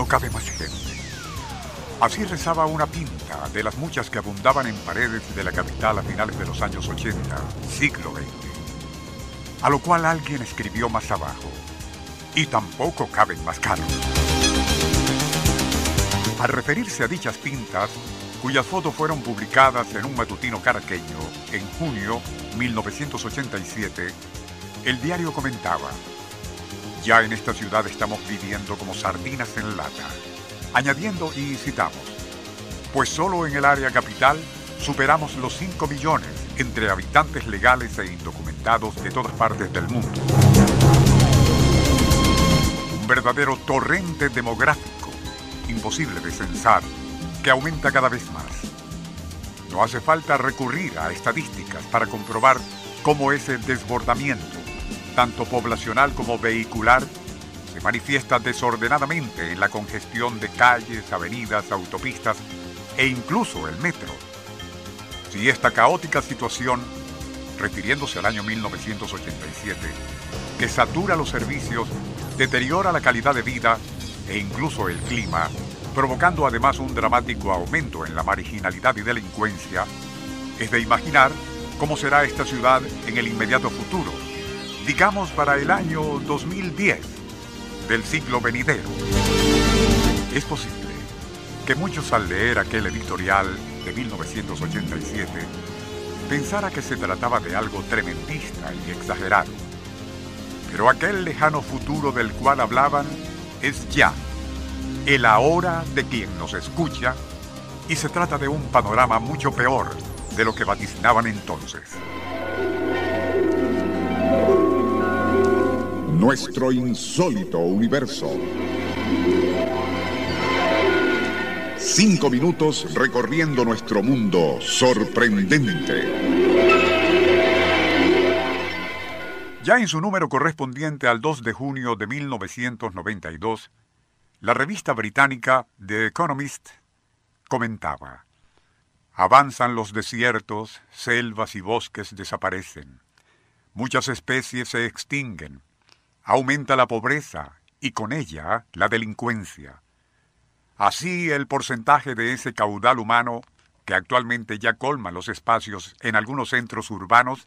No cabe más gente. Así rezaba una pinta de las muchas que abundaban en paredes de la capital a finales de los años 80, siglo XX. A lo cual alguien escribió más abajo, y tampoco caben más carros. Al referirse a dichas pintas, cuyas fotos fueron publicadas en un matutino caraqueño en junio 1987, el diario comentaba, ya en esta ciudad estamos viviendo como sardinas en lata. Añadiendo y citamos, pues solo en el área capital superamos los 5 millones entre habitantes legales e indocumentados de todas partes del mundo. Un verdadero torrente demográfico, imposible de censar, que aumenta cada vez más. No hace falta recurrir a estadísticas para comprobar cómo ese desbordamiento tanto poblacional como vehicular, se manifiesta desordenadamente en la congestión de calles, avenidas, autopistas e incluso el metro. Si esta caótica situación, refiriéndose al año 1987, que satura los servicios, deteriora la calidad de vida e incluso el clima, provocando además un dramático aumento en la marginalidad y delincuencia, es de imaginar cómo será esta ciudad en el inmediato futuro digamos para el año 2010 del siglo venidero. Es posible que muchos al leer aquel editorial de 1987 pensara que se trataba de algo tremendista y exagerado. Pero aquel lejano futuro del cual hablaban es ya, el ahora de quien nos escucha, y se trata de un panorama mucho peor de lo que vaticinaban entonces. Nuestro insólito universo. Cinco minutos recorriendo nuestro mundo sorprendente. Ya en su número correspondiente al 2 de junio de 1992, la revista británica The Economist comentaba, Avanzan los desiertos, selvas y bosques desaparecen. Muchas especies se extinguen. Aumenta la pobreza y con ella la delincuencia. Así el porcentaje de ese caudal humano, que actualmente ya colma los espacios en algunos centros urbanos,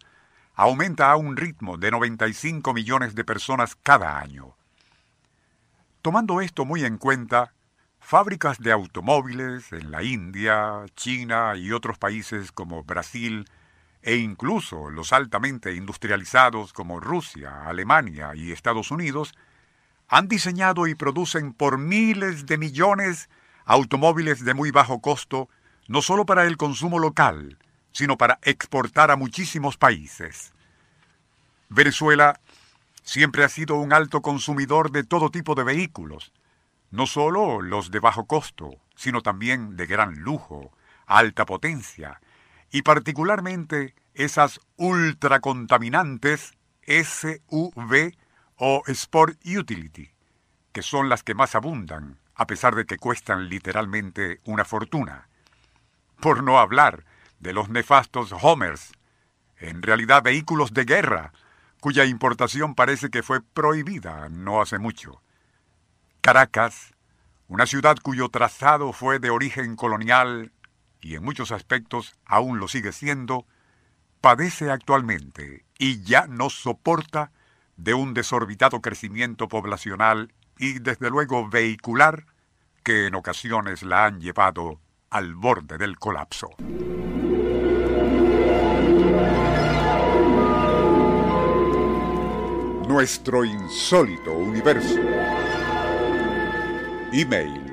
aumenta a un ritmo de 95 millones de personas cada año. Tomando esto muy en cuenta, fábricas de automóviles en la India, China y otros países como Brasil e incluso los altamente industrializados como Rusia, Alemania y Estados Unidos han diseñado y producen por miles de millones automóviles de muy bajo costo, no solo para el consumo local, sino para exportar a muchísimos países. Venezuela siempre ha sido un alto consumidor de todo tipo de vehículos, no solo los de bajo costo, sino también de gran lujo, alta potencia, y particularmente esas ultracontaminantes SUV o Sport Utility, que son las que más abundan, a pesar de que cuestan literalmente una fortuna. Por no hablar de los nefastos Homers, en realidad vehículos de guerra, cuya importación parece que fue prohibida no hace mucho. Caracas, una ciudad cuyo trazado fue de origen colonial y en muchos aspectos aún lo sigue siendo, padece actualmente y ya no soporta de un desorbitado crecimiento poblacional y desde luego vehicular que en ocasiones la han llevado al borde del colapso. Nuestro insólito universo. Email